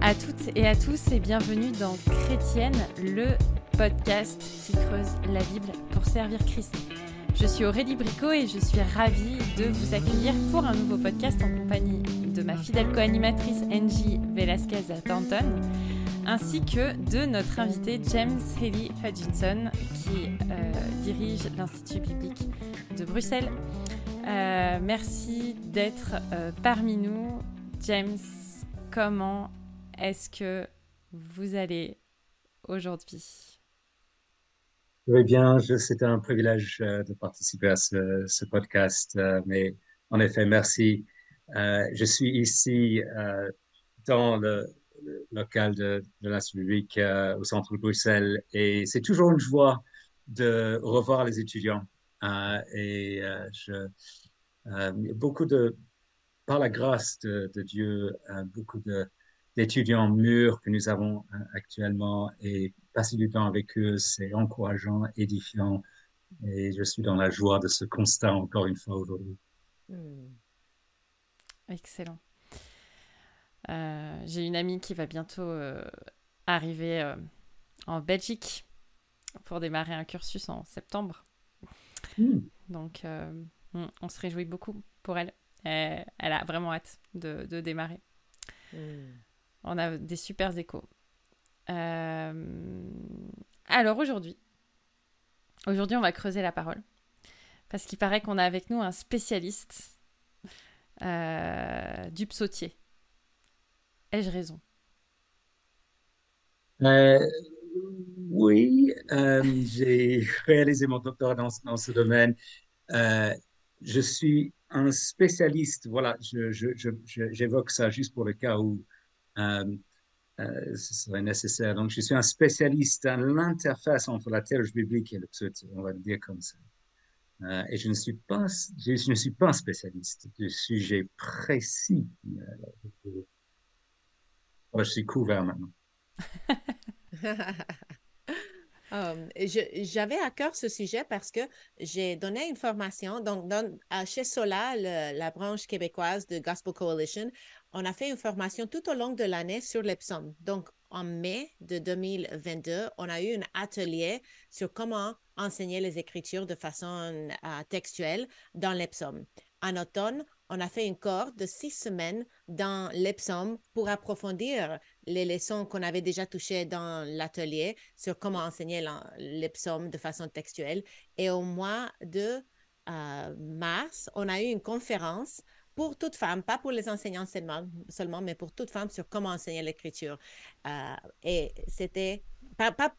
à toutes et à tous et bienvenue dans Chrétienne, le podcast qui creuse la Bible pour servir Christ. Je suis Aurélie Bricot et je suis ravie de vous accueillir pour un nouveau podcast en compagnie de ma fidèle co-animatrice Angie Velasquez Thornton ainsi que de notre invité James Haley Hutchinson qui euh, dirige l'Institut biblique de Bruxelles. Euh, merci d'être euh, parmi nous. James, comment est-ce que vous allez aujourd'hui? Oui, bien, c'est un privilège de participer à ce, podcast, mais en effet, merci. je suis ici dans le, local de, de euh, au centre de Bruxelles. Et c'est toujours une joie de revoir les étudiants. Euh, et euh, je, beaucoup de, par la grâce de, Dieu, beaucoup d'étudiants mûrs que nous avons actuellement et passer du temps avec eux, c'est encourageant, édifiant. Et je suis dans la joie de ce constat encore une fois aujourd'hui. Hmm. Excellent. Euh, j'ai une amie qui va bientôt euh, arriver euh, en Belgique pour démarrer un cursus en septembre. Hmm. Donc, on, se réjouit beaucoup pour elle. elle a vraiment hâte de, démarrer. Hmm. On a des super échos. Alors aujourd'hui, aujourd'hui, on va creuser la parole parce qu'il paraît qu'on a avec nous un spécialiste du psautier. Ai-je raison? Euh, Oui, euh, j'ai réalisé mon doctorat dans, ce domaine. Euh, je suis un spécialiste, voilà, j'évoque ça juste pour le cas où ce serait nécessaire. Donc, je suis un spécialiste à l'interface entre la théologie biblique et le pseudo, on va le dire comme ça. et je ne suis pas, je, ne suis pas spécialiste du sujet précis je suis couvert maintenant. Um, j'avais à cœur ce sujet parce que j'ai donné une formation. Donc, chez Sola, la branche québécoise de Gospel Coalition, on a fait une formation tout au long de l'année sur les psaumes. Donc, en mai de 2022, on a eu un atelier sur comment enseigner les écritures de façon euh, textuelle dans les psaumes. En automne, on a fait une cohorte de six semaines dans l'Epsom pour approfondir les leçons qu'on avait déjà touchées dans l'atelier sur comment enseigner l'Epsom de façon textuelle. Et au mois de euh, mars, on a eu une conférence pour toutes femmes, pas pour les enseignants seulement, mais pour toutes femmes sur comment enseigner l'écriture. Euh, et c'était pas, pas,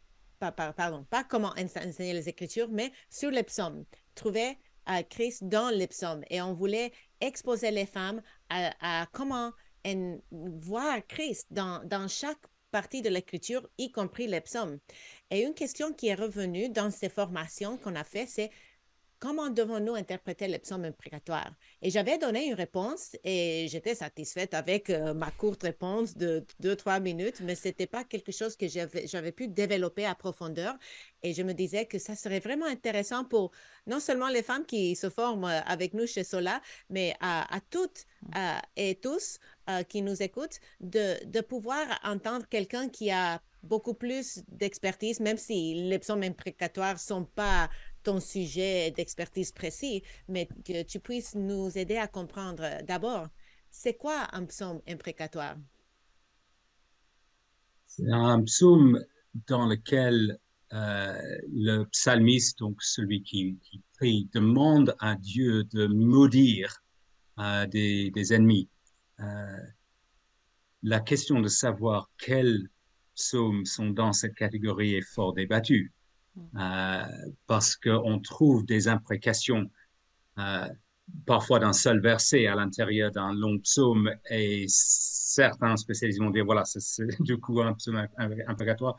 pardon, pas comment enseigner les écritures, mais sur l'Epsom. Trouver Christ dans les psaumes. Et on voulait exposer les femmes à, comment voir Christ dans, dans chaque partie de l'écriture, y compris les psaumes. Et une question qui est revenue dans ces formations qu'on a fait, c'est comment devons-nous interpréter les psaumes imprécatoires? Et j'avais donné une réponse et j'étais satisfaite avec euh, ma courte réponse de deux, trois minutes, mais ce n'était pas quelque chose que j'avais pu développer à profondeur. Et je me disais que ça serait vraiment intéressant pour non seulement les femmes qui se forment euh, avec nous chez Sola, mais à, toutes mmh. et tous euh, qui nous écoutent, de, de pouvoir entendre quelqu'un qui a beaucoup plus d'expertise, même si les psaumes imprécatoires ne sont pas ton sujet d'expertise précis, mais que tu puisses nous aider à comprendre d'abord, c'est quoi un psaume imprécatoire? C'est un psaume dans lequel euh, le psalmiste, donc celui qui, prie, demande à Dieu de maudire euh, des, ennemis. Euh, la question de savoir quels psaumes sont dans cette catégorie est fort débattue. Euh, parce qu'on trouve des imprécations euh, parfois d'un seul verset à l'intérieur d'un long psaume et certains spécialistes vont dire voilà, c'est du coup un psaume imprécatoire.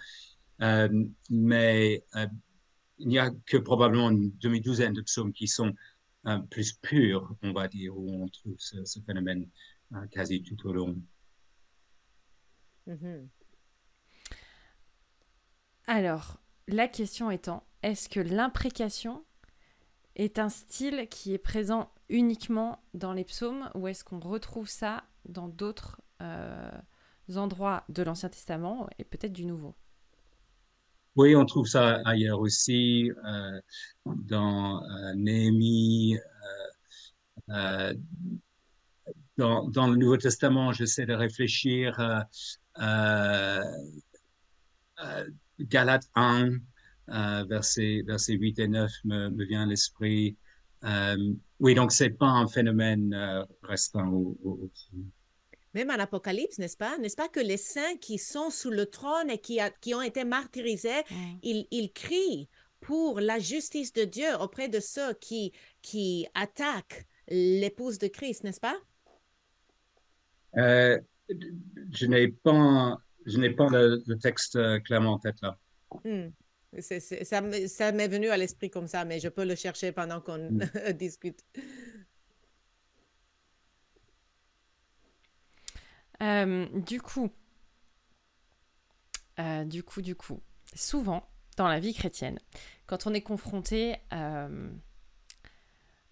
Euh, mais il n'y a que probablement une demi-douzaine de psaumes qui sont plus purs, on va dire, où on trouve ce, phénomène quasi tout au long. Mm-hmm. Alors, la question étant, est-ce que l'imprécation est un style qui est présent uniquement dans les psaumes ou est-ce qu'on retrouve ça dans d'autres euh, endroits de l'Ancien Testament et peut-être du Nouveau? Oui, on trouve ça ailleurs aussi, euh, dans euh, Néhémie, dans, dans, le Nouveau Testament, j'essaie de réfléchir. Euh, Galates 1, versets, verset 8 et 9 me, me vient à l'esprit. oui, donc c'est pas un phénomène restant au, au, même en Apocalypse, n'est-ce pas? N'est-ce pas que les saints qui sont sous le trône et qui, a, qui ont été martyrisés, ils, ils, crient pour la justice de Dieu auprès de ceux qui, qui attaquent l'épouse de Christ, n'est-ce pas? Euh, je n'ai pas, je n'ai pas le, texte clairement en tête là. Mm. ça, ça m'est venu à l'esprit comme ça, mais je peux le chercher pendant qu'on mm. discute. Euh, du coup, euh, du coup, du coup, souvent dans la vie chrétienne, quand on est confronté euh,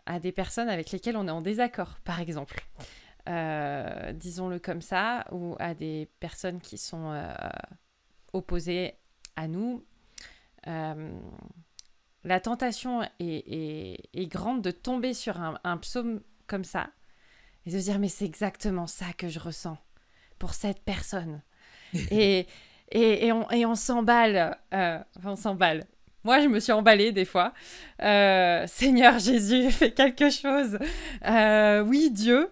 à des personnes avec lesquelles on est en désaccord, par exemple, disons-le comme ça, ou à des personnes qui sont opposées à nous, la tentation est, grande de tomber sur un, un psaume comme ça et de se dire mais c'est exactement ça que je ressens pour cette personne. et, et, et, on, et on s'emballe. Euh, enfin, on s'emballe. Moi, je me suis emballée des fois. Euh, Seigneur Jésus, fais quelque chose. Euh, oui, Dieu,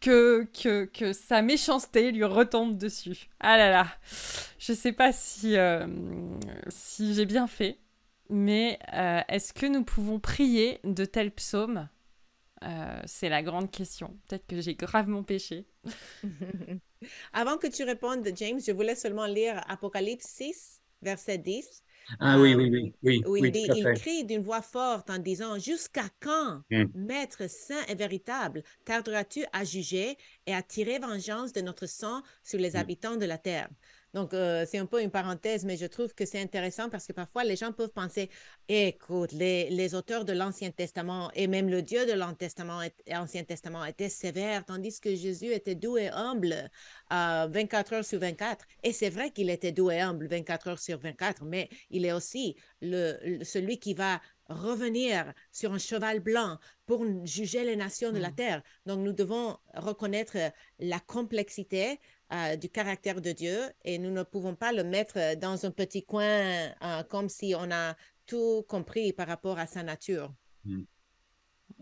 que, que, que, sa méchanceté lui retombe dessus. Ah là là, je ne sais pas si, si j'ai bien fait, mais est-ce que nous pouvons prier de tels psaumes? Euh, c'est la grande question. Peut-être que j'ai gravement péché. Avant que tu répondes, James, je voulais seulement lire Apocalypse 6, verset 10. Ah oui, oui, oui. oui, où il, crie d'une voix forte en disant Jusqu'à quand, hmm. Maître saint et véritable, tarderas-tu à juger et à tirer vengeance de notre sang sur les hmm. habitants de la terre donc, euh, c'est un peu une parenthèse, mais je trouve que c'est intéressant parce que parfois, les gens peuvent penser, écoute, les, les auteurs de l'Ancien Testament et même le Dieu de l'Ancien Testament étaient sévères, tandis que Jésus était doux et humble 24 heures sur 24. Et c'est vrai qu'il était doux et humble 24 heures sur 24, mais il est aussi le, celui qui va revenir sur un cheval blanc pour juger les nations de la mmh. terre. Donc, nous devons reconnaître la complexité euh, du caractère de Dieu et nous ne pouvons pas le mettre dans un petit coin euh, comme si on a tout compris par rapport à sa nature. Hmm.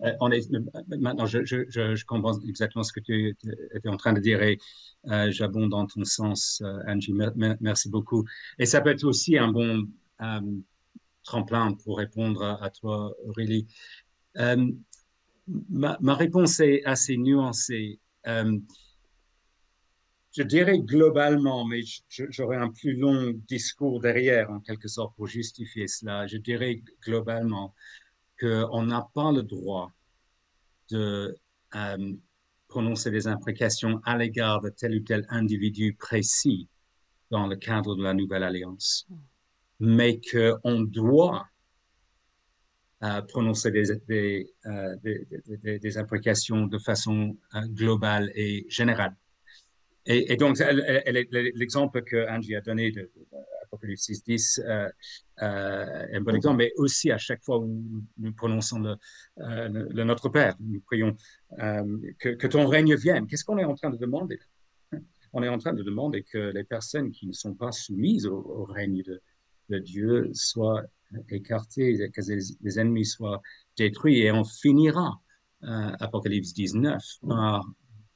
Euh, on est, maintenant, je, je, je, comprends exactement ce que tu étais en train de dire et j'abonde dans ton sens, Angie. Merci beaucoup. Et ça peut être aussi un bon tremplin pour répondre à, toi, Aurélie. Ma, ma, réponse est assez nuancée je dirais globalement, mais j'aurais un plus long discours derrière, en quelque sorte, pour justifier cela. Je dirais globalement qu'on n'a pas le droit de euh, prononcer des imprécations à l'égard de tel ou tel individu précis dans le cadre de la nouvelle alliance, mais qu'on doit euh, prononcer des, des, euh, des, des, imprécations de façon globale et générale. Et, donc, l'exemple que Angie a donné de, Apocalypse 6.10 euh, euh, est un bon exemple, mais aussi à chaque fois où nous prononçons le, euh, le Notre Père, nous prions euh, que, que, ton règne vienne. Qu'est-ce qu'on est en train de demander On est en train de demander que les personnes qui ne sont pas soumises au, règne de, de, Dieu soient écartées, que les, ennemis soient détruits, et on finira, Apocalypse 19, par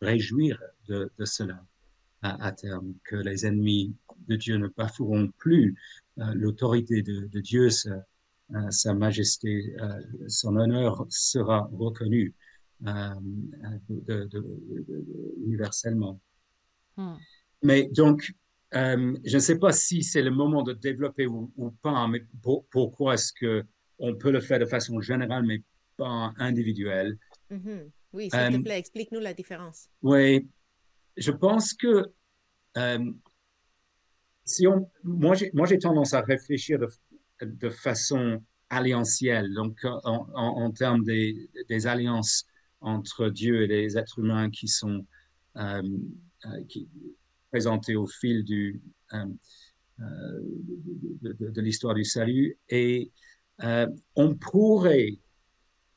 réjouir de, de cela à, terme, que les ennemis de Dieu ne bafoueront plus euh, l'autorité de, Dieu, sa, euh, sa majesté, euh, son honneur sera reconnu universellement. Hmm. Mais donc, je ne sais pas si c'est le moment de développer ou, pas, mais pourquoi est-ce que on peut le faire de façon générale, mais pas individuelle? Mm-hmm. Oui, s'il te plaît, explique-nous la différence. Oui, je pense que euh, si on, moi, j'ai tendance à réfléchir de, de façon alliantielle, donc en, en, termes des, des, alliances entre Dieu et les êtres humains qui sont, euh, euh qui, présenté au fil du, de, l'histoire du salut. Et on pourrait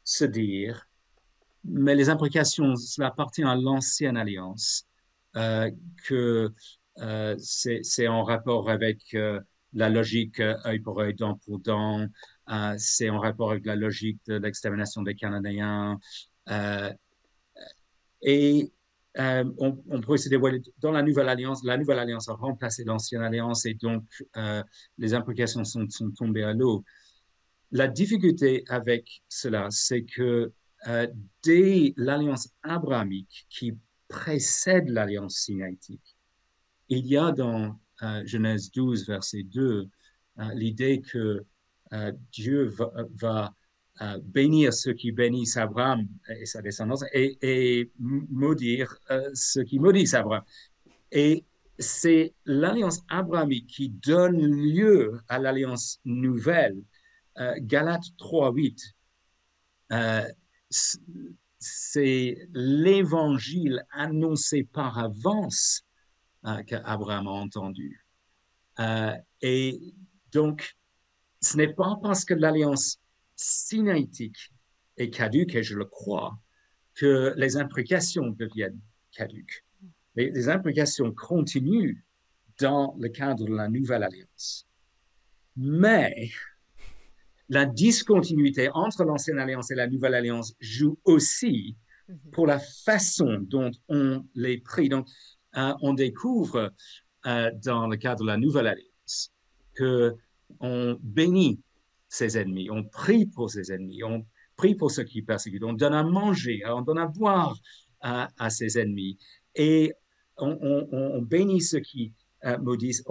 se dire, mais les implications, cela appartient à l'ancienne alliance, que c'est en rapport avec la logique œil pour œil, dent pour dent, c'est en rapport avec la logique de l'extermination des Canadiens. et euh, on, pourrait se dévoiler dans la nouvelle alliance. La nouvelle alliance a remplacé l'ancienne alliance et donc euh, les implications sont, tombées à l'eau. La difficulté avec cela, c'est que euh, dès l'alliance abrahamique qui précède l'alliance sinaïtique, il y a dans Genèse 12, verset 2, l'idée que Dieu va bénir ceux qui bénissent Abraham et sa descendance et, maudire euh, ceux qui maudissent Abraham. Et c'est l'alliance abrahamique qui donne lieu à l'alliance nouvelle. Euh, Galates 3.8, euh, c'est l'évangile annoncé par avance qu'Abraham a entendu. et donc, ce n'est pas parce que l'alliance sinaïtique et caduque, et je le crois, que les implications deviennent caduques. Les, les implications continuent dans le cadre de la nouvelle alliance. Mais la discontinuité entre l'ancienne alliance et la nouvelle alliance joue aussi mhm. pour la façon dont on les prie. Donc, euh, on découvre euh, dans le cadre de la nouvelle alliance que on bénit ses ennemis, on prie pour ses ennemis, on prie pour ceux qui persécutent, on donne à manger, on donne à boire à, ses ennemis et on, bénit ceux qui euh, maudissent.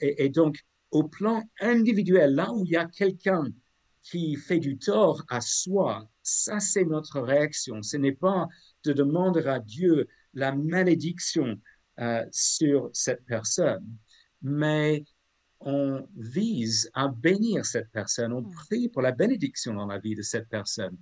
Et, donc, au plan individuel, là où il y a quelqu'un qui fait du tort à soi, ça c'est notre réaction. Ce n'est pas de demander à Dieu la malédiction euh, sur cette personne, mais on vise à bénir cette personne, on hmm. prie pour la bénédiction dans la vie de cette personne.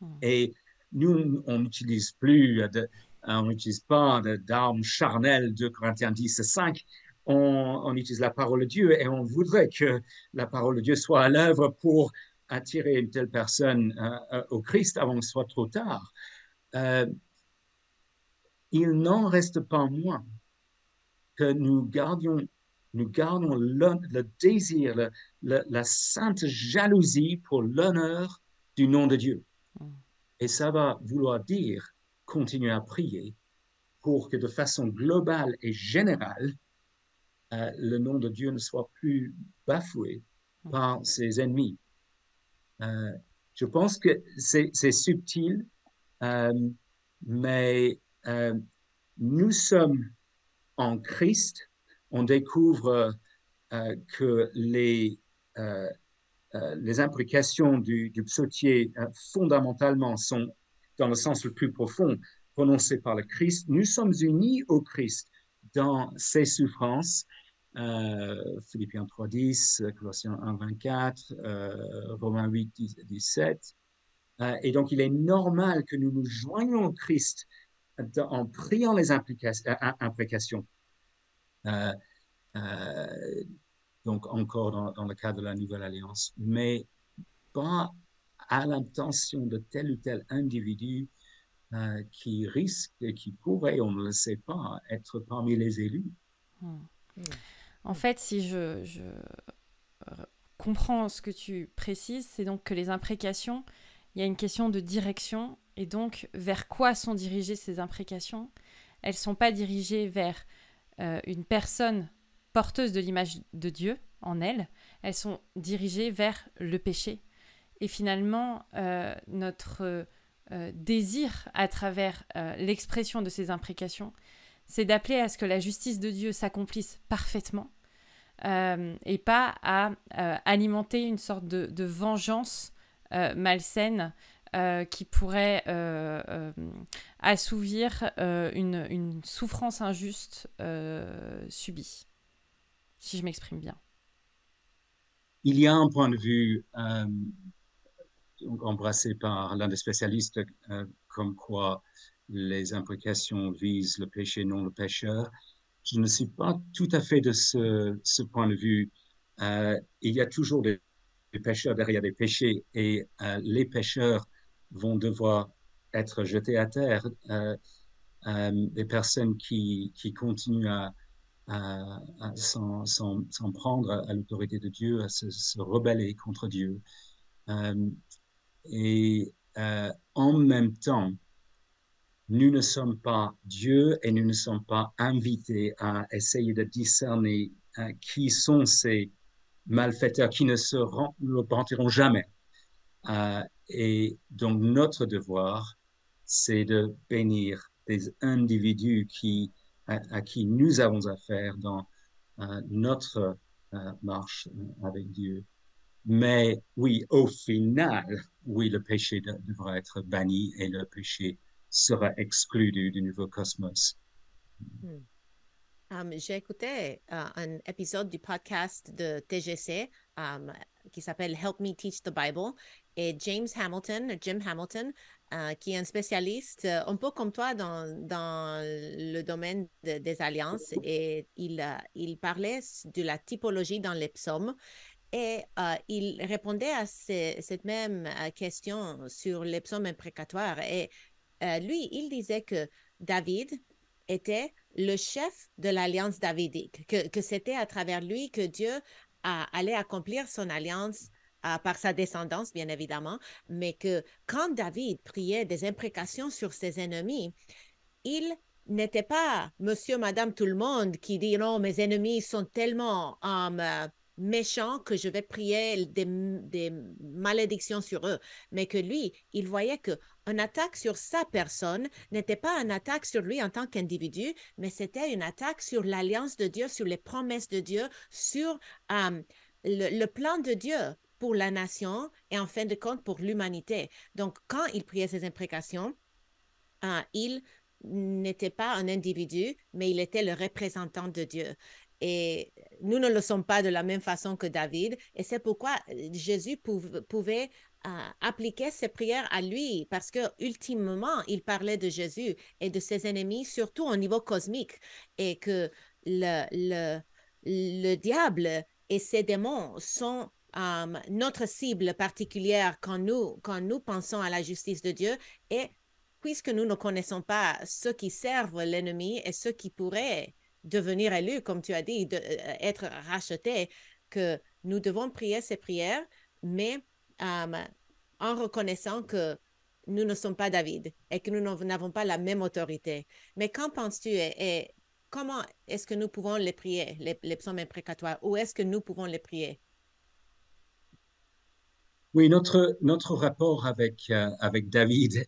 Hmm. Et nous, on n'utilise plus, de, on n'utilise pas d'armes charnelles de Corinthiens 10 et 5. On, utilise la parole de Dieu et on voudrait que la parole de Dieu soit à l'œuvre pour attirer une telle personne euh, euh, au Christ avant que ce soit trop tard. Euh, il n'en reste pas moins que nous gardions nous gardons le, désir, la sainte jalousie pour l'honneur du nom de Dieu. Mm. Et ça va vouloir dire continuer à prier pour que de façon globale et générale, euh, le nom de Dieu ne soit plus bafoué mm. par ses ennemis. Euh, je pense que c'est subtil, euh, mais nous sommes en Christ on découvre que les, les implications du, du psautier fondamentalement sont, dans le sens le plus profond, prononcées par le Christ. Nous sommes unis au Christ dans ses souffrances. Philippiens 3.10, Colossiens 1.24, Romains 8, 17. et donc, il est normal que nous nous joignions au Christ en priant les implications euh, euh, donc encore dans, le cadre de la nouvelle alliance, mais pas à l'intention de tel ou tel individu euh, qui risque, qui pourrait, on ne le sait pas, être parmi les élus. Hmm. En fait, si je, je, comprends ce que tu précises, c'est donc que les imprécations, il y a une question de direction, et donc vers quoi sont dirigées ces imprécations? Elles ne sont pas dirigées vers euh, une personne porteuse de l'image de Dieu en elle, elles sont dirigées vers le péché. Et finalement, euh, notre euh, désir à travers l'expression de ces imprécations, c'est d'appeler à ce que la justice de Dieu s'accomplisse parfaitement et pas à alimenter une sorte de vengeance malsaine euh, qui pourrait euh, euh, assouvir une, une, souffrance injuste subie, si je m'exprime bien. Il y a un point de vue embrassé par l'un des spécialistes comme quoi les implications visent le péché, non le pécheur. Je ne suis pas tout à fait de ce, ce point de vue. Euh, il y a toujours des, pécheurs derrière des péchés et euh, les pécheurs vont devoir être jetés à terre. Euh, des personnes qui, qui continuent à, à, s'en, prendre à l'autorité de Dieu, à se, se rebeller contre Dieu. et en même temps, nous ne sommes pas Dieu et nous ne sommes pas invités à essayer de discerner hein, qui sont ces malfaiteurs qui ne se repentiront jamais. Euh, et donc notre devoir, c'est de bénir des individus qui, à, qui nous avons affaire dans euh, notre euh, marche avec Dieu. Mais oui, au final, oui, le péché devra être banni et le péché sera exclu du, nouveau cosmos. Hmm. Um, j'ai écouté uh, un épisode du podcast de TGC um, qui s'appelle Help Me Teach the Bible et James Hamilton, Jim Hamilton, uh, qui est un spécialiste uh, un peu comme toi dans, dans le domaine des alliances et il, il parlait de la typologie dans les psaumes et il répondait à cette même question sur les psaumes imprécatoires. Et euh, lui, il disait que David était le chef de l'alliance davidique, que, c'était à travers lui que Dieu allait accomplir son alliance euh, par sa descendance, bien évidemment, mais que quand David priait des imprécations sur ses ennemis, il n'était pas monsieur, madame, tout le monde qui dit non, mes ennemis sont tellement euh, méchants que je vais prier des, des, malédictions sur eux, mais que lui, il voyait que une attaque sur sa personne n'était pas une attaque sur lui en tant qu'individu, mais c'était une attaque sur l'alliance de Dieu, sur les promesses de Dieu, sur euh, le, plan de Dieu pour la nation et en fin de compte pour l'humanité. Donc, quand il priait ses imprécations, euh, il n'était pas un individu, mais il était le représentant de Dieu. Et nous ne le sommes pas de la même façon que David. Et c'est pourquoi euh, Jésus pouvait euh, appliquer ses prières à lui, parce que ultimement, il parlait de Jésus et de ses ennemis, surtout au niveau cosmique, et que le, le, le diable et ses démons sont euh, notre cible particulière quand nous, quand nous pensons à la justice de Dieu. Et puisque nous ne connaissons pas ceux qui servent l'ennemi et ceux qui pourraient devenir élu, comme tu as dit, de, euh, être racheté, que nous devons prier ces prières, mais euh, en reconnaissant que nous ne sommes pas David et que nous n'avons pas la même autorité. Mais qu'en penses-tu et, comment est-ce que nous pouvons les prier, les, psaumes imprécatoires? Où est-ce que nous pouvons les prier? Oui, notre, notre rapport avec, euh, avec David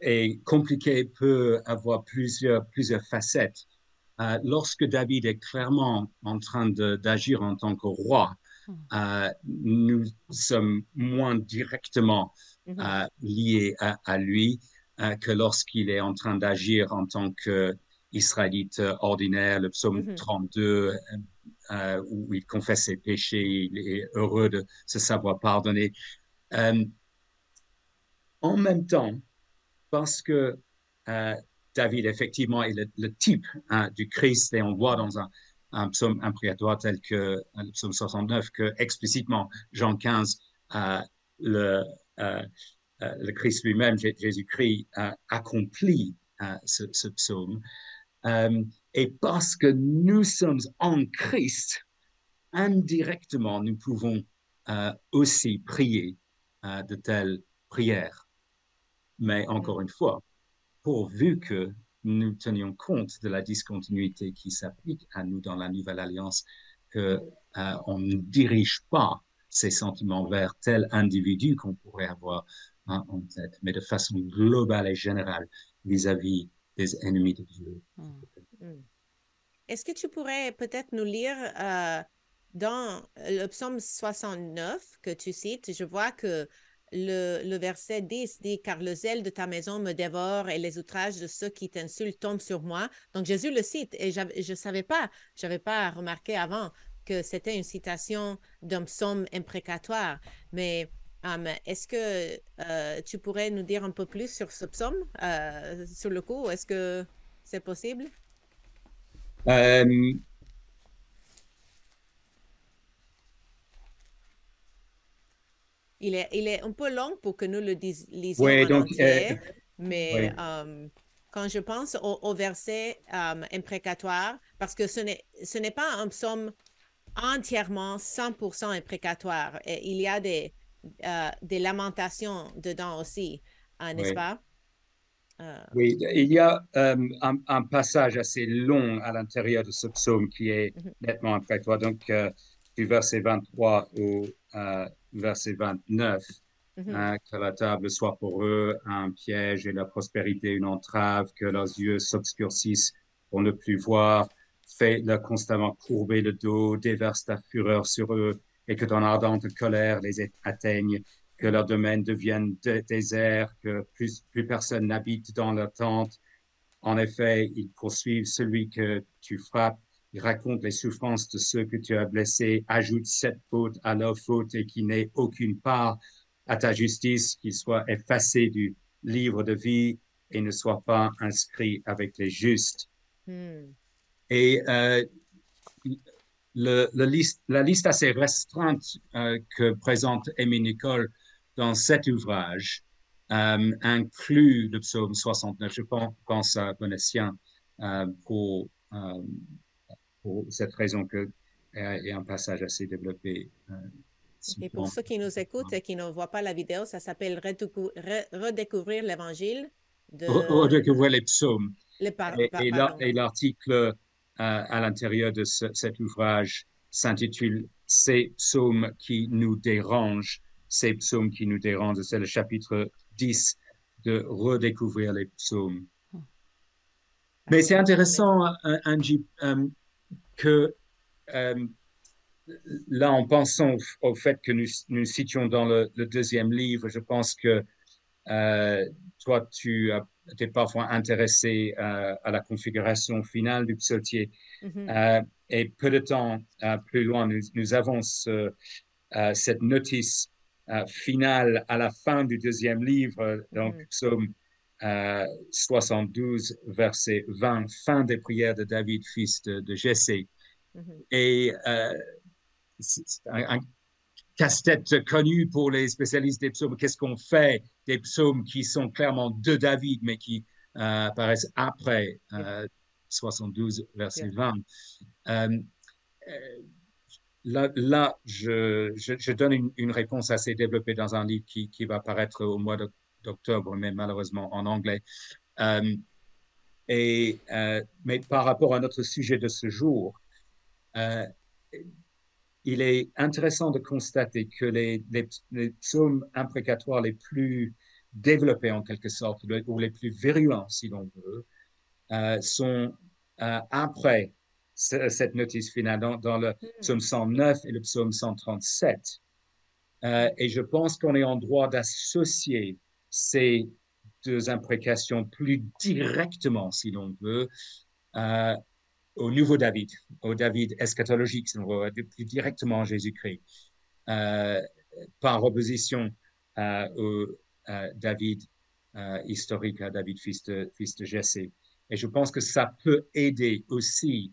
est compliqué, peut avoir plusieurs, plusieurs facettes. Euh, lorsque David est clairement en train d'agir en tant que roi, hmm. euh, nous sommes moins directement mm-hmm. euh, liés à, lui que lorsqu'il est en train d'agir en tant qu'Israélite ordinaire, le psaume 32, mm-hmm. où il confesse ses péchés, il est heureux de se savoir pardonner. en même temps, parce que euh, David, effectivement, est le, type hein, du Christ et on voit dans un, psaume imprécatoire tel que euh, le psaume 69 que explicitement Jean 15, euh, le, le Christ lui-même, Jésus-Christ, accomplit ce, ce, psaume. et parce que nous sommes en Christ, indirectement, nous pouvons aussi prier de telles prières. Mais encore une fois, pourvu que nous tenions compte de la discontinuité qui s'applique à nous dans la nouvelle alliance, que euh, ne dirige pas ces sentiments vers tel individu qu'on pourrait avoir hein, en tête, mais de façon globale et générale vis-à-vis des ennemis de Dieu. Hmm. Hmm. Est-ce que tu pourrais peut-être nous lire euh, dans le psaume 69 que tu cites, je vois que le, verset 10 dit, car le zèle de ta maison me dévore et les outrages de ceux qui t'insultent tombent sur moi. Donc Jésus le cite et je ne savais pas, je n'avais pas remarqué avant que c'était une citation d'un psaume imprécatoire. Mais um, est-ce que euh, tu pourrais nous dire un peu plus sur ce psaume, euh, sur le coup? Est-ce que c'est possible? Euh, il, est, il est un peu long pour que nous le lisions Oui, en donc, entier, euh, mais oui. euh, quand je pense au, au verset euh, imprécatoire, parce que ce n'est, ce n'est pas un psaume entièrement 100% imprécatoire. Et il y a des, euh, des lamentations dedans aussi, hein, n'est-ce Oui. pas? Euh, Oui, il y a un, un passage assez long à l'intérieur de ce psaume qui est Mhm. nettement toi. Donc, du verset 23 au verset 29, mhm, hein, que la table soit pour eux un piège et la prospérité une entrave, que leurs yeux s'obscurcissent pour ne plus voir, fais-leur constamment courber le dos, déverse ta fureur sur eux, et que ton ardente colère les atteigne, que leur domaine devienne dé- désert, que plus, plus personne n'habite dans leur tente. En effet, ils poursuivent celui que tu frappes, ils racontent les souffrances de ceux que tu as blessés, ajoutent cette faute à leur faute et qui n'ait aucune part à ta justice, qu'ils soient effacés du livre de vie et ne soient pas inscrits avec les justes. hmm, Et euh, le, le liste, la liste assez restreinte euh, que présente Aimé Nicole dans cet ouvrage euh, inclut le psaume 69. Je pense, pense à Bonessien euh, pour, pour cette raison que euh, il y a un passage assez développé. euh, Et pour ceux qui nous écoutent et qui ne voient pas la vidéo, ça s'appelle Redécou- Re- Redécouvrir l'Évangile de Re- Redécouvrir les psaumes. le par- Et, l'article euh, à l'intérieur de ce- cet ouvrage s'intitule Ces psaumes qui nous dérangent. Ces psaumes qui nous dérangent. C'est le chapitre 10 de Redécouvrir les psaumes. Mais c'est intéressant, euh, Angie, que euh, là, en pensant au, au fait que nous, nous citions dans le, le deuxième livre, je pense que euh, toi, tu t'es parfois intéressé euh, à la configuration finale du psautier. Mhm, Euh, et peu de temps plus loin, nous, nous avons ce- cette notice finale à la fin du deuxième livre, donc Mhm. psaume euh, 72, verset 20, fin des prières de David, fils de, de Jessé. mhm. Et euh, c'est un, un casse-tête connu pour les spécialistes des psaumes. Qu'est-ce qu'on fait des psaumes qui sont clairement de David, mais qui euh, apparaissent après euh, 72, verset 20? Euh, euh, là, là je, je, je donne une, une réponse assez développée dans un livre qui, qui va paraître au mois d'oc- d'octobre, mais malheureusement en anglais. Euh, et, euh, mais par rapport à notre sujet de ce jour, euh, il est intéressant de constater que les, les, les psaumes imprécatoires les plus développés en quelque sorte, ou les plus virulents si l'on veut, sont après ce- cette notice finale dans, dans le psaume 109 et le psaume 137. Euh, et je pense qu'on est en droit d'associer ces deux imprécations plus directement, si l'on veut, euh, au nouveau David, au David eschatologique, si l'on veut, plus directement à Jésus-Christ, euh, par opposition euh, au euh, David historique, à David fils de, fils. Et je pense que ça peut aider aussi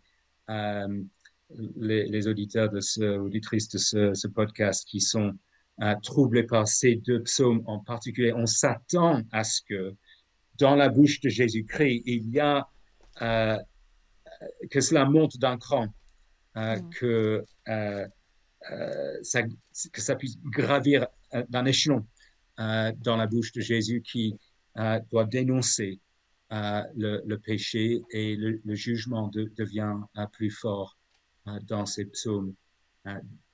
les, auditeurs de ce, de ce podcast qui sont troublés par ces deux psaumes en particulier. On s'attend à ce que dans la bouche de Jésus-Christ, il y a euh, que cela monte d'un cran, euh, Mm. que, euh, ça, que ça puisse gravir d'un échelon dans la bouche de Jésus qui doit dénoncer le, le péché et le, le jugement de- devient plus fort dans ces psaumes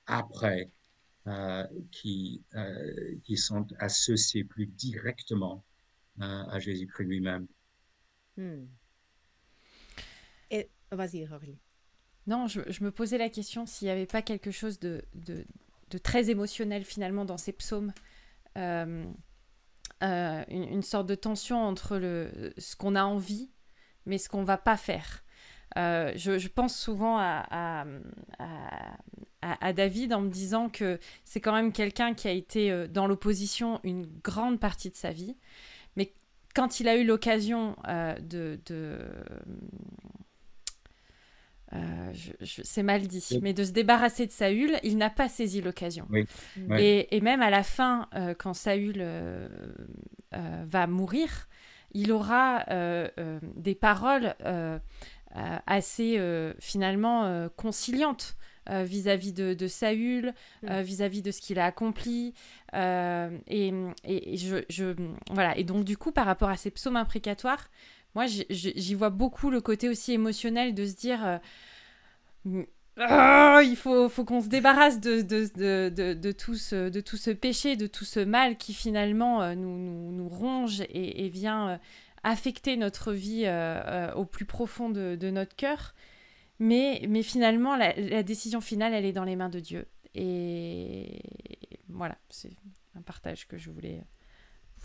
après qui, euh, qui sont associés plus directement euh, à Jésus-Christ lui-même. Hmm. Et vas-y, Aurélie. Non, je, je me posais la question s'il n'y avait pas quelque chose de, de, de très émotionnel finalement dans ces psaumes. Euh, euh, une, une sorte de tension entre le, ce qu'on a envie, mais ce qu'on va pas faire. Euh, je, je pense souvent à, à, à- à- à David en me disant que c'est quand même quelqu'un qui a été euh, dans l'opposition une grande partie de sa vie, mais quand il a eu l'occasion euh, de, de, c'est mal dit, mais de se débarrasser de Saül, il n'a pas saisi l'occasion. Et, et, même à la fin, quand Saül va mourir, il aura des paroles assez finalement conciliantes euh, vis-à-vis de, Saül, mm. euh, vis-à-vis de ce qu'il a accompli. Euh, et, je, voilà. Et donc, du coup, par rapport à ces psaumes imprécatoires, moi, j'y vois beaucoup le côté aussi émotionnel de se dire. Ah, il faut, faut qu'on se débarrasse de, de, de, de, tout ce, de tout ce péché, de tout ce mal qui finalement nous, nous, nous ronge et, vient affecter notre vie au plus profond de, notre cœur. Mais, mais finalement, la, décision finale, elle est dans les mains de Dieu. Et voilà, c'est un partage que je voulais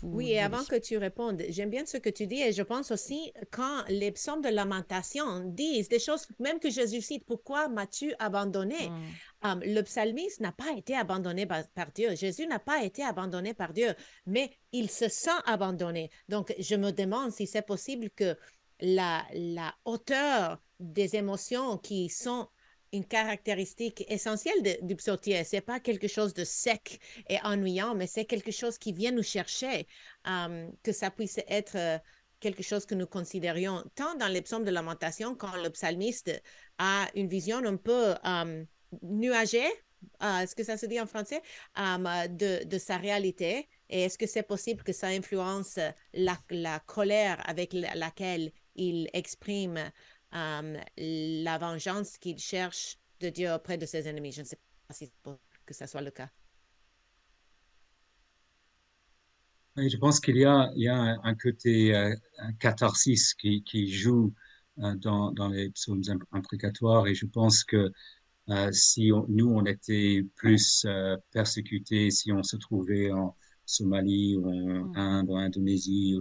vous. Oui, et avant que tu répondes, j'aime bien ce que tu dis et je pense aussi quand les psaumes de lamentation disent des choses, même que Jésus cite, pourquoi m'as-tu abandonné? Hmm. Le psalmiste n'a pas été abandonné par, Dieu. Jésus n'a pas été abandonné par Dieu, mais il se sent abandonné. Donc, je me demande si c'est possible que la, hauteur des émotions qui sont une caractéristique essentielle du psautier. Ce n'est pas quelque chose de sec et ennuyant, mais c'est quelque chose qui vient nous chercher, que ça puisse être euh, quelque chose que nous considérions tant dans les psaumes de lamentation quand le psalmiste a une vision un peu nuagée, euh, est-ce que ça se dit en français, um, de, de, sa réalité. Et est-ce que c'est possible que ça influence la, la colère avec laquelle il exprime euh, la vengeance qu'il cherche de Dieu auprès de ses ennemis? Je ne sais pas si que ça soit le cas. je pense qu'il y a, un côté euh, catharsis qui, joue euh, dans, dans, les psaumes imprécatoires et je pense que si nous, on était plus persécutés, si on se trouvait en Somalie ou en mm. Inde ou en Indonésie,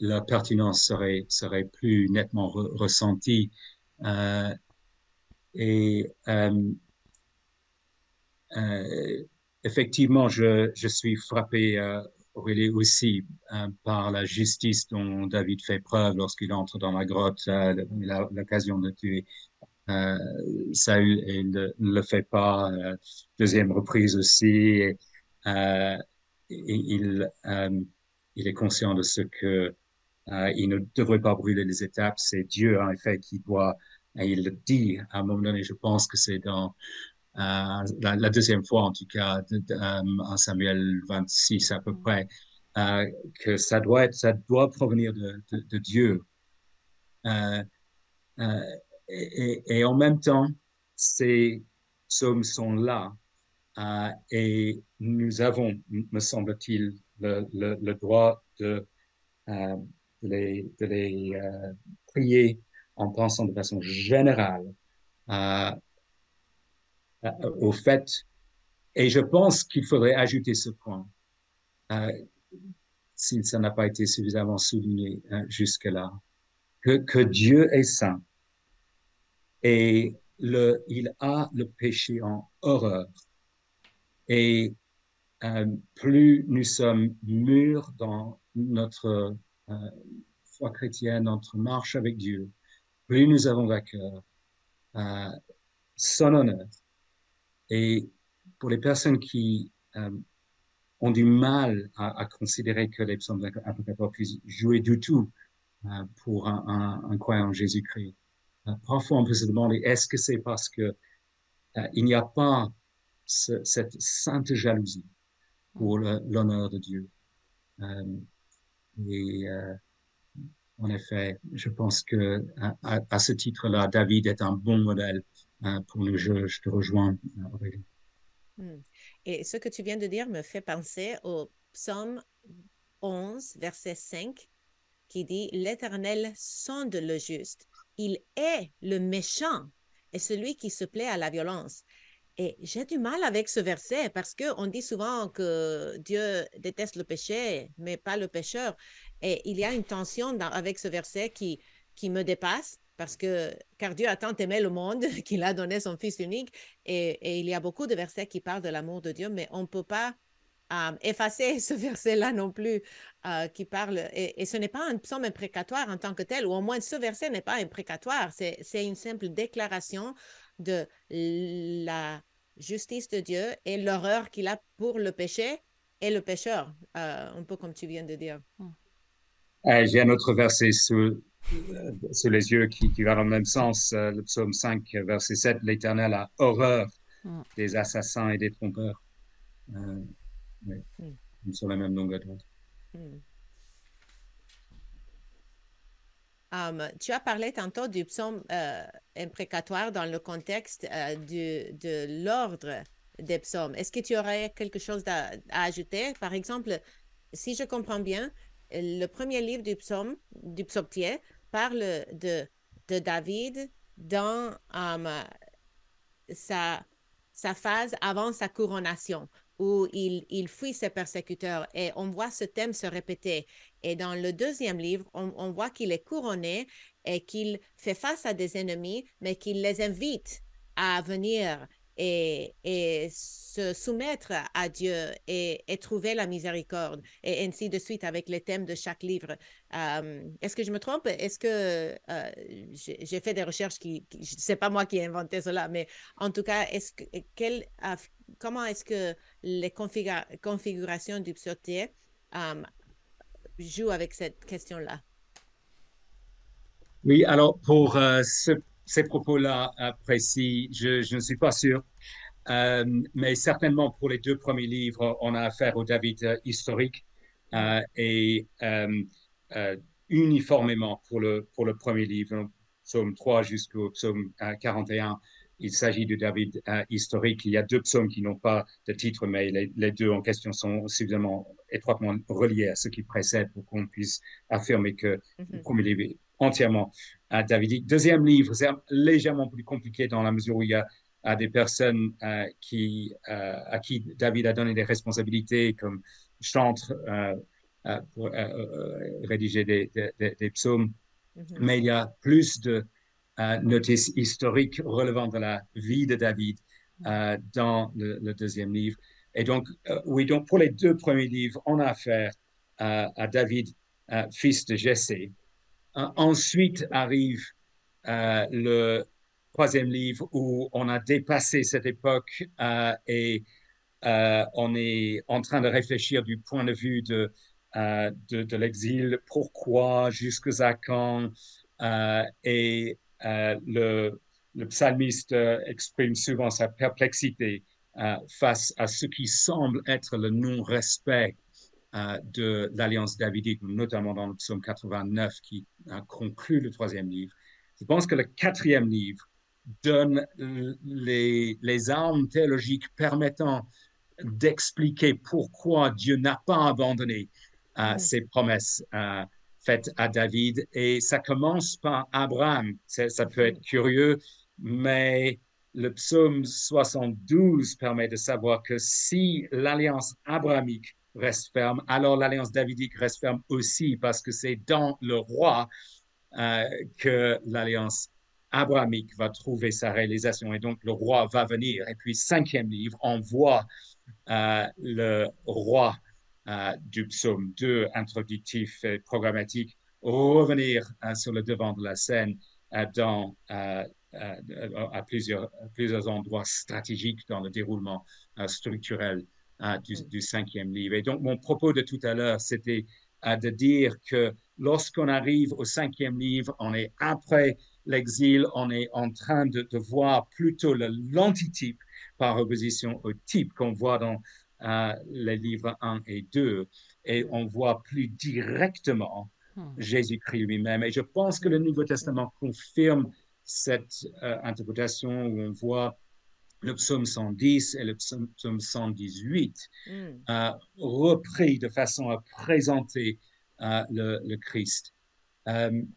la pertinence serait, serait plus nettement ressentie. Euh, et euh, euh, effectivement, je, je, suis frappé, Aurélie aussi, par la justice dont David fait preuve lorsqu'il entre dans la grotte, a l'occasion de tuer Saül et ne le, fait pas. deuxième reprise aussi. Et, il, il est conscient de ce que euh, il ne devrait pas brûler les étapes. C'est Dieu, en effet, qui doit, et il le dit à un moment donné, je pense que c'est dans euh, la, deuxième fois, en tout cas, euh, en Samuel 26 à peu mm. près, que ça doit, être, ça doit provenir de, de, Dieu. Et, et, en même temps, ces psaumes sont là et nous avons, me semble-t-il, le, le, le, droit de de les, de les euh, prier en pensant de façon générale euh, euh, au fait. Et je pense qu'il faudrait ajouter ce point, euh, si ça n'a pas été suffisamment souligné jusque-là, que, que Dieu est saint et il a le péché en horreur. Et euh, plus nous sommes mûrs dans notre euh, foi chrétienne, notre marche avec Dieu, plus nous avons à cœur euh, son honneur. Et pour les personnes qui ont du mal à, considérer que les psaumes imprécatoires puissent jouer du tout pour un, un, un, croyant en Jésus-Christ. Euh, parfois, on peut se demander, est-ce que c'est parce que euh, il n'y a pas ce, cette sainte jalousie pour l'honneur de Dieu? Et euh, en effet, je pense que à ce titre-là, David est un bon modèle euh, pour nous. Je, je te rejoins, Aurélie. Hmm. Et ce que tu viens de dire me fait penser au psaume 11, verset 5, qui dit L'Éternel sonde le juste. Il est le méchant et celui qui se plaît à la violence. Et j'ai du mal avec ce verset parce qu'on dit souvent que Dieu déteste le péché, mais pas le pécheur. Et il y a une tension avec ce verset qui, qui me dépasse parce que car Dieu a tant aimé le monde qu'il a donné son Fils unique. Et, et, il y a beaucoup de versets qui parlent de l'amour de Dieu, mais on ne peut pas effacer ce verset-là non plus qui parle, et, ce n'est pas un psaume imprécatoire en tant que tel, ou au moins ce verset n'est pas imprécatoire, c'est une simple déclaration de la justice de Dieu et l'horreur qu'il a pour le péché et le pécheur, un peu comme tu viens de dire. Hmm. J'ai un autre verset sous, sous les yeux qui, qui, va dans le même sens, le psaume 5, verset 7, l'Éternel a horreur hmm. des assassins et des trompeurs. Euh, mm. sur la même longueur d'onde. Mm. Um, tu as parlé tantôt du psaume euh, imprécatoire dans le contexte euh, du, de l'ordre des psaumes. Est-ce que tu aurais quelque chose à, ajouter? Par exemple, si je comprends bien, le premier livre du psaume, du psautier, parle de, de David dans um, sa, sa phase avant sa couronnation où il, fuit ses persécuteurs et on voit ce thème se répéter. Et dans le deuxième livre, on, voit qu'il est couronné et qu'il fait face à des ennemis, mais qu'il les invite à venir et, se soumettre à Dieu et, trouver la miséricorde, et ainsi de suite avec les thèmes de chaque livre. Euh, est-ce que je me trompe? Est-ce que euh, j'ai fait des recherches qui, qui c'est pas moi qui ai inventé cela, mais en tout cas, est-ce que comment est-ce que les configurations du psautier um, jouent avec cette question-là? Oui, alors pour euh, ces propos-là euh, précis, je, ne suis pas sûr. Euh, mais certainement pour les deux premiers livres, on a affaire au David historique et uniformément pour le, pour le premier livre, psaume 3 jusqu'au psaume 41, il s'agit de David euh, historique. Il y a deux psaumes qui n'ont pas de titre, mais les, deux en question sont suffisamment étroitement reliés à ce qui précède pour qu'on puisse affirmer que mhm. le premier livre est entièrement à David. Deuxième livre, c'est légèrement plus compliqué dans la mesure où il y a des personnes euh, qui, euh, à qui David a donné des responsabilités comme chantre pour rédiger des, des, psaumes. Mhm. Mais il y a plus de notice historique relevant de la vie de David euh, dans le, deuxième livre. Et donc, euh, oui, donc pour les deux premiers livres, on a affaire à David, fils de Jessé. ensuite arrive euh, le troisième livre où on a dépassé cette époque et on est en train de réfléchir du point de vue de, de l'exil, pourquoi, jusqu'à quand, et euh, le, psalmiste euh, exprime souvent sa perplexité euh, face à ce qui semble être le non-respect de l'alliance davidique, notamment dans le psaume 89 qui conclut le troisième livre. Je pense que le quatrième livre donne les, les armes théologiques permettant d'expliquer pourquoi Dieu n'a pas abandonné ses promesses faite à David. Et ça commence par Abraham. Ça peut être curieux, mais le psaume 72 permet de savoir que si l'alliance abrahamique reste ferme, alors l'alliance davidique reste ferme aussi, parce que c'est dans le roi euh, que l'alliance abrahamique va trouver sa réalisation et donc le roi va venir. Et puis, cinquième livre, on voit euh, le roi du psaume 2 introductif et programmatique revenir euh, sur le devant de la scène euh, dans, à plusieurs, plusieurs endroits stratégiques dans le déroulement structurel du, mm. du, cinquième livre. Et donc, mon propos de tout à l'heure, c'était de dire que lorsqu'on arrive au cinquième livre, on est après l'exil, on est en train de, de voir plutôt l'antitype par opposition au type qu'on voit dans les livres 1 et 2 et on voit plus directement hmm. Jésus-Christ lui-même. Et je pense que le Nouveau Testament confirme cette euh, interprétation où on voit le psaume 110 et le psaume 118 hmm. euh, repris de façon à présenter euh, le, Christ.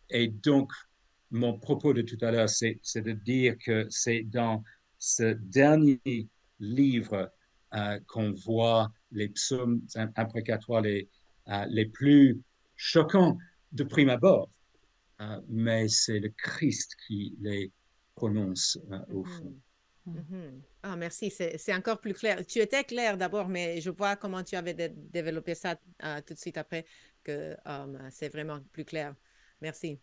et donc, mon propos de tout à l'heure, c'est de dire que c'est dans ce dernier livre qu'on voit les psaumes imprécatoires les, euh, les plus choquants de prime abord, euh, mais c'est le Christ qui les prononce au fond. Mhm. Ah, merci, c'est encore plus clair. Tu étais clair d'abord, mais je vois comment tu avais développé ça euh, tout de suite après, que euh, c'est vraiment plus clair. Merci.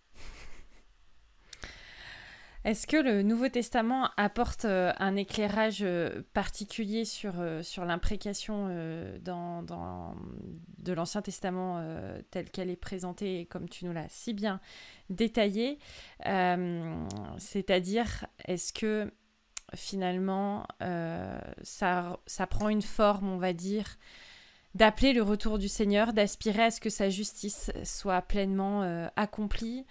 Est-ce que le Nouveau Testament apporte euh, un éclairage euh, particulier sur, euh, l'imprécation de l'Ancien Testament telle qu'elle est présentée et comme tu nous l'as si bien détaillé C'est-à-dire, est-ce que finalement ça, prend une forme, on va dire, d'appeler le retour du Seigneur, d'aspirer à ce que sa justice soit pleinement accomplie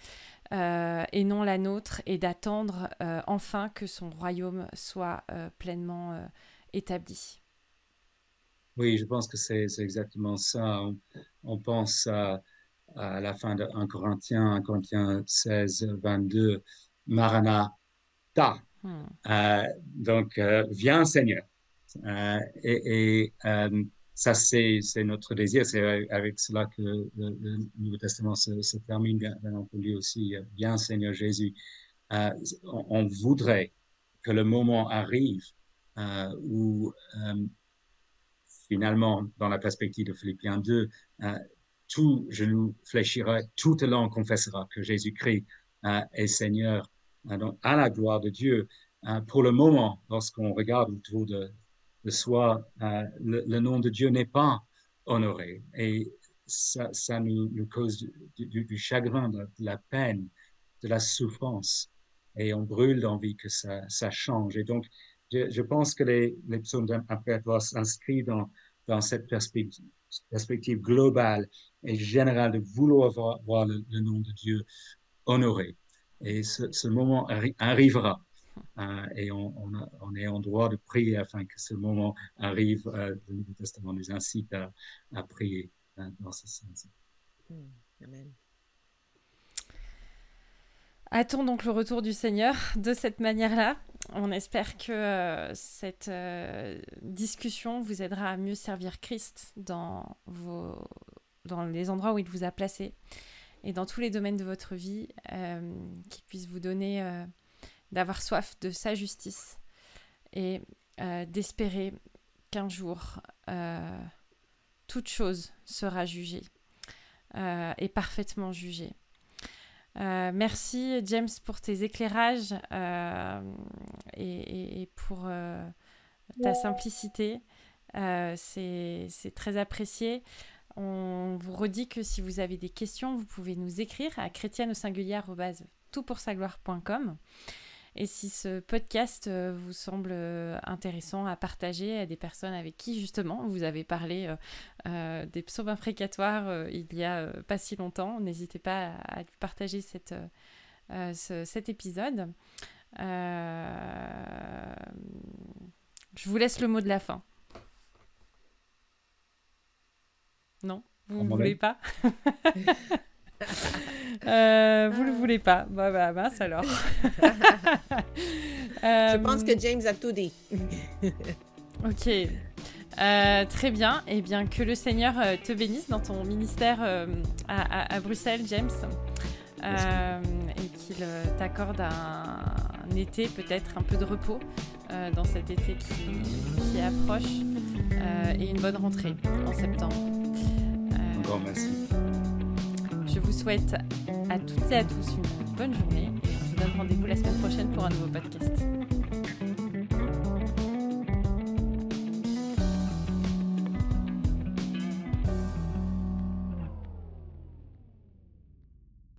et non la nôtre, et d'attendre euh, enfin que son royaume soit euh, pleinement établi. Oui, je pense que c'est exactement ça. On, pense à, la fin de 1 Corinthiens, 1 Corinthiens 16, 22, Maranatha. Hmm. donc, viens Seigneur. et, et ça, c'est notre désir. C'est avec cela que le, Nouveau Testament se, termine, bien, entendu aussi. Bien, Seigneur Jésus, euh, on, voudrait que le moment arrive euh, où, euh, finalement, dans la perspective de Philippiens 2, tout genou fléchira, toute langue confessera que Jésus-Christ est Seigneur. donc, à la gloire de Dieu. pour le moment, lorsqu'on regarde autour de, de soi, euh, le, nom de Dieu n'est pas honoré. Et ça, nous, cause du, chagrin, de, la peine, de la souffrance. Et on brûle d'envie que ça, change. Et donc, je, pense que les, les psaumes impératoires s'inscrivent dans, dans cette perspective, globale et générale de vouloir voir, le, nom de Dieu honoré. Et ce moment arrivera. Euh, et on, est en droit de prier afin que ce moment arrive. Euh, le Nouveau Testament nous incite à, prier euh, dans ce sens. Hmm. Amen. Attends donc le retour du Seigneur de cette manière-là. On espère que cette discussion vous aidera à mieux servir Christ dans, les endroits où il vous a placé et dans tous les domaines de votre vie, qu'il puisse vous donner d'avoir soif de sa justice et euh, d'espérer qu'un jour euh, toute chose sera jugée euh, et parfaitement jugée. merci James pour tes éclairages et, pour ta simplicité. C'est très apprécié. On vous redit que si vous avez des questions, vous pouvez nous écrire à chrétienne au singulier et si ce podcast euh, vous semble euh, intéressant à partager à des personnes avec qui justement vous avez parlé euh, des psaumes imprécatoires il y a pas si longtemps, n'hésitez pas à, partager cette, cet épisode. Je vous laisse le mot de la fin. Non? Vous ne voulez pas? Euh, vous ne le voulez pas. Bah, bah, mince alors. Je pense que James a tout dit. ok. Euh, très bien. Et eh bien, que le Seigneur euh, te bénisse dans ton ministère à, Bruxelles, James. et qu'il t'accorde un, été, peut-être un peu de repos dans cet été qui, qui approche. et une bonne rentrée en septembre. Encore merci. Je vous souhaite à toutes et à tous une bonne journée et on se donne rendez-vous la semaine prochaine pour un nouveau podcast.